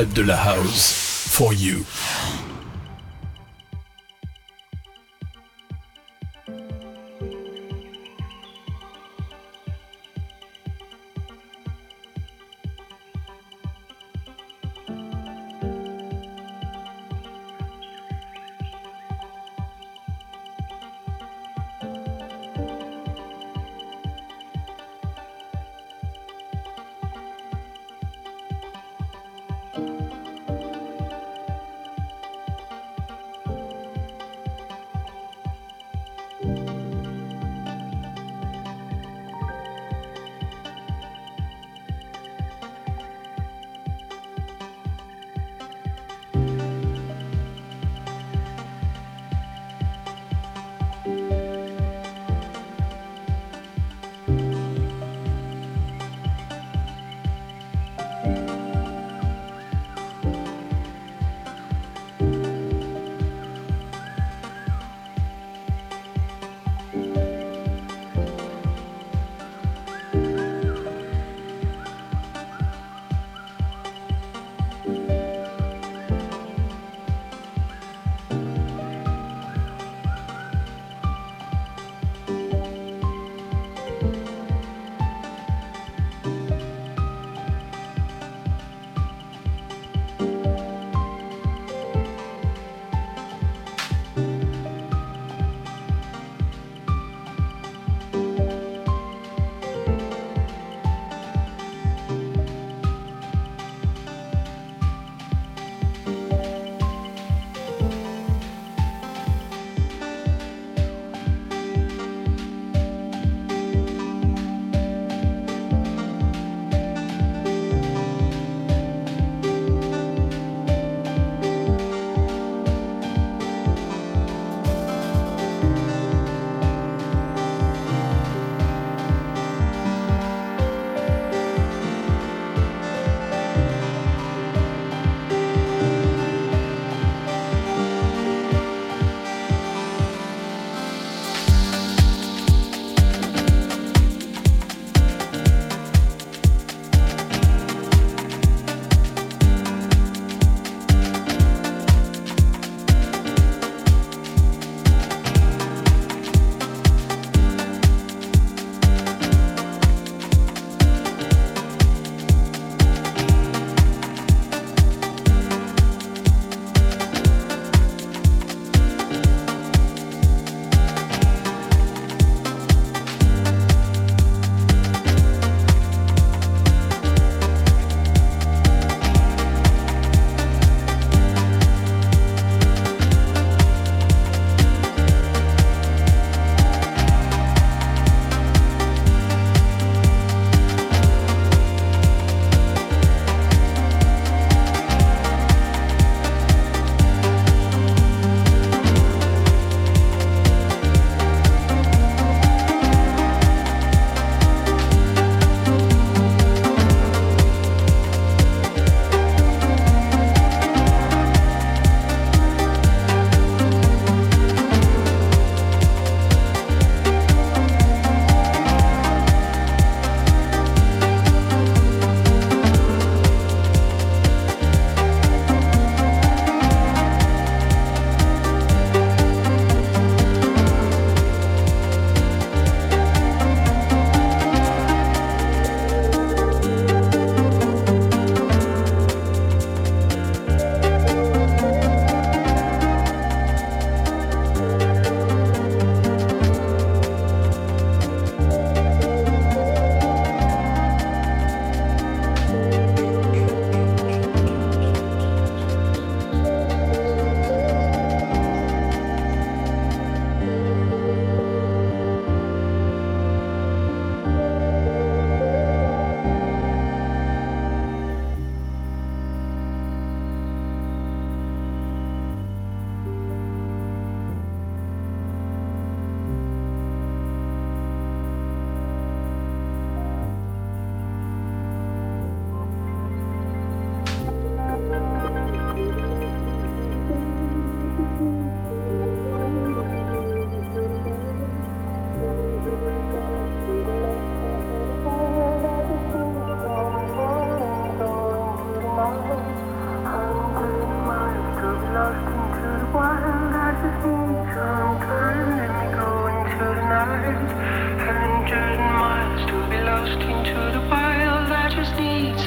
Fred de la House. For you.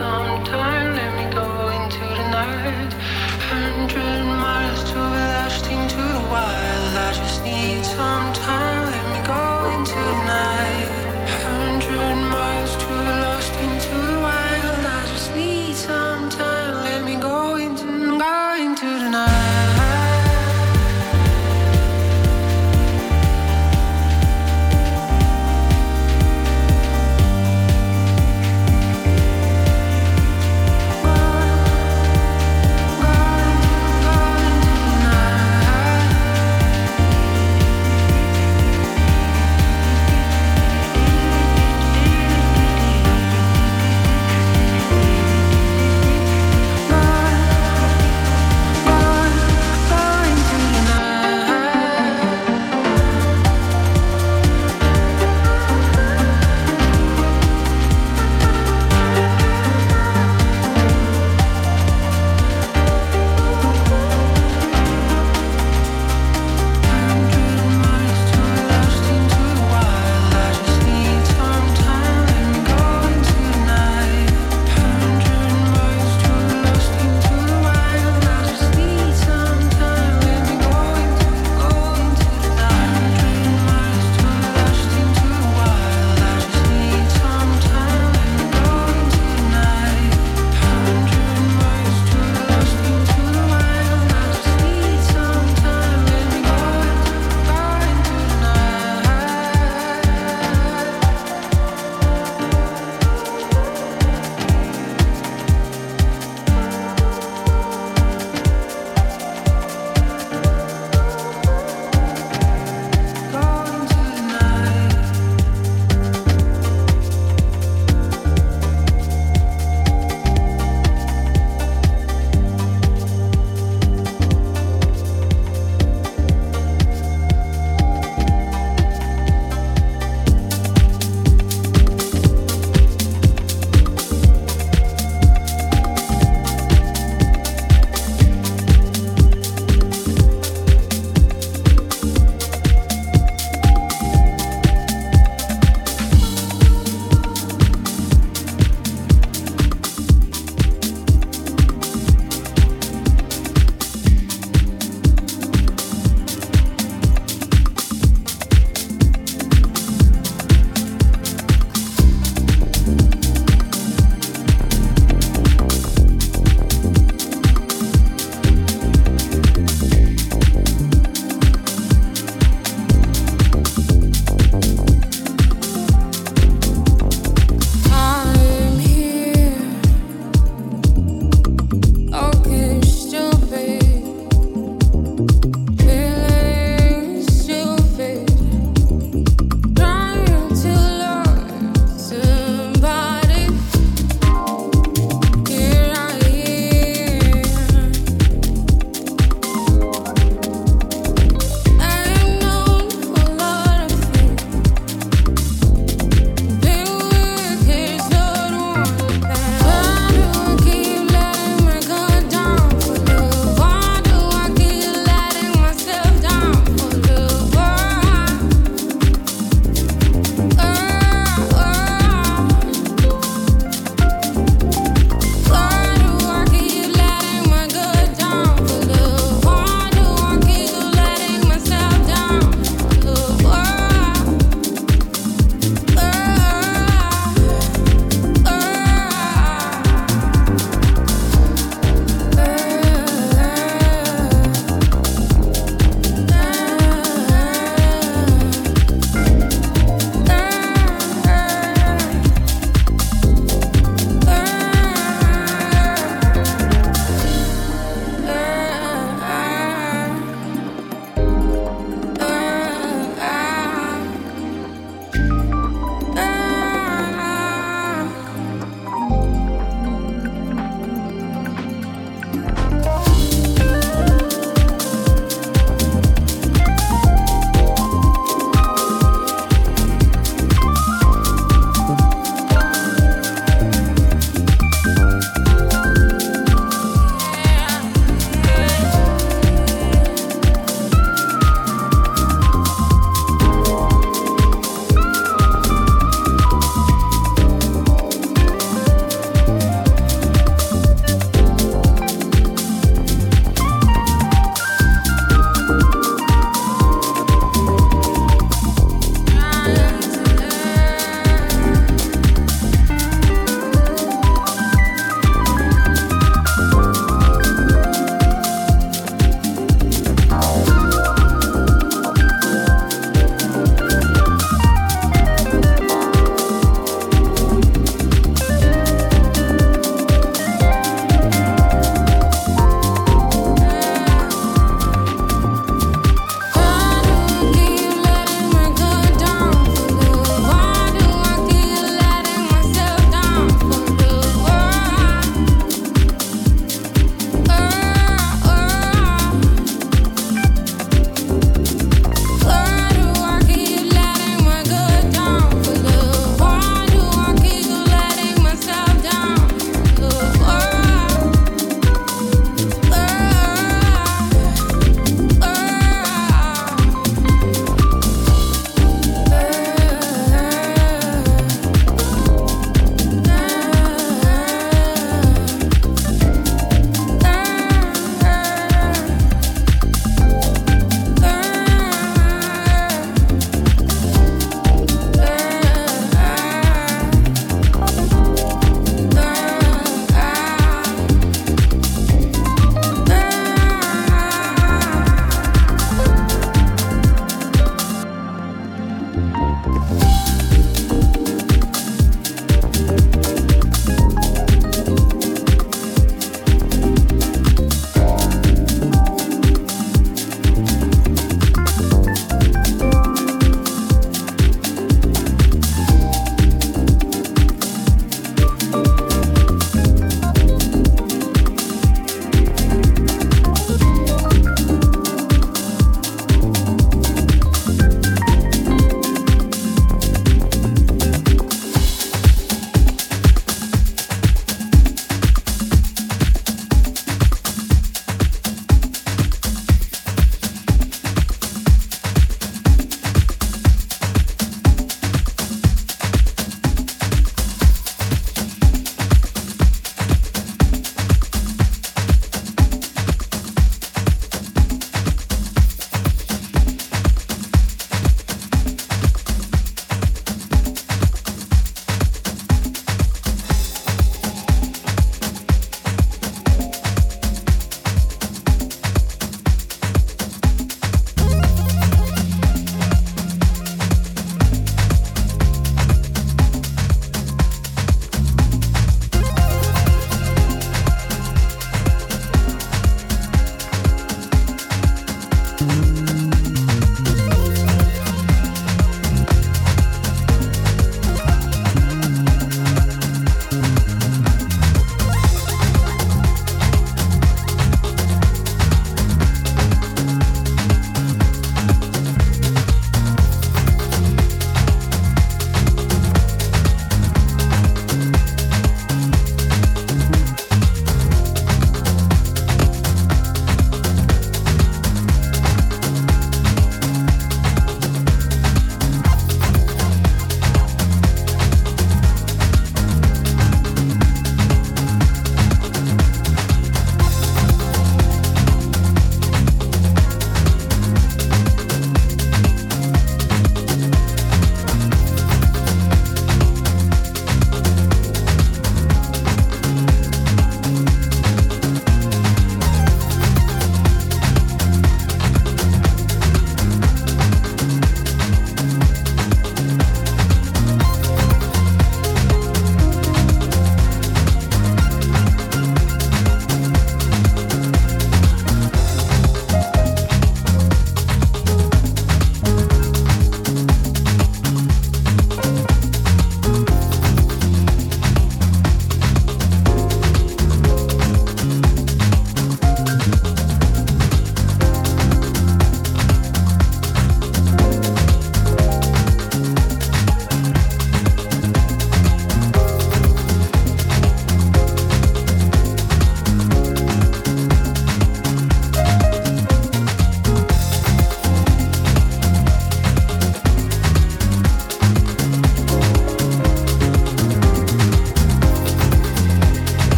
come